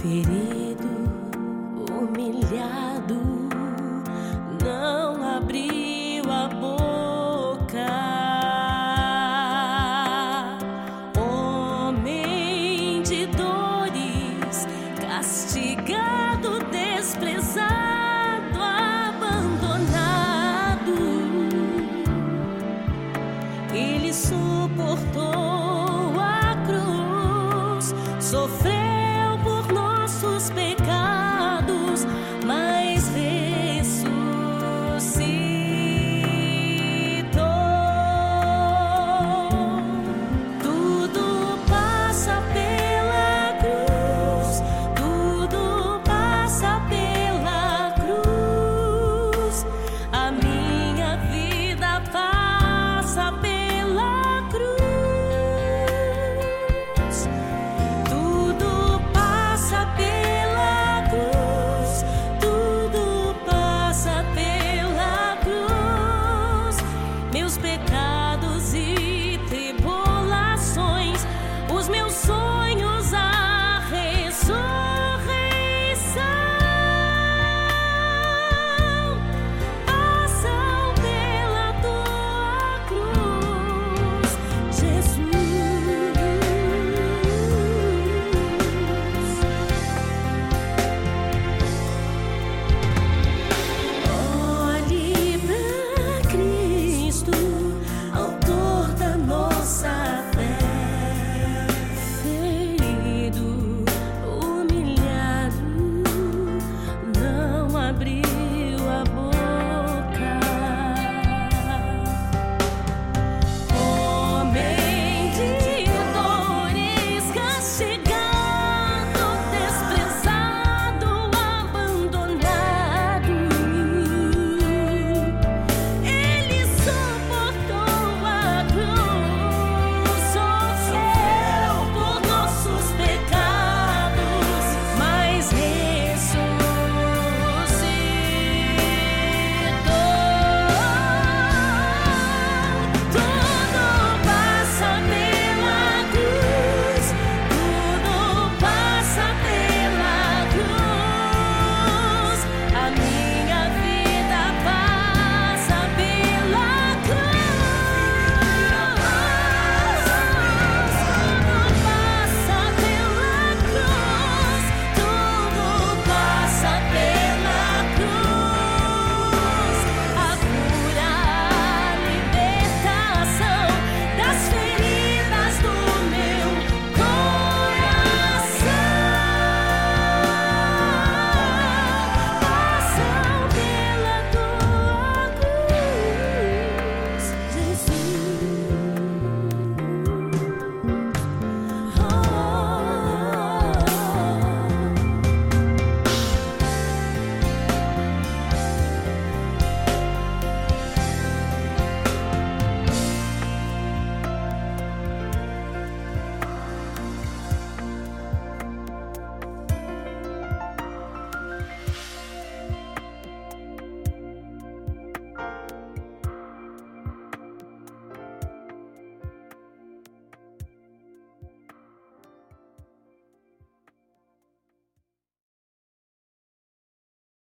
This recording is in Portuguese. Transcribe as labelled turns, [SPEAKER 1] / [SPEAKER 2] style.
[SPEAKER 1] ferido, humilhado, não abriu a boca. Homem de dores, castigado, desprezado, abandonado, ele suportou a cruz, sofreu. To speak. lados e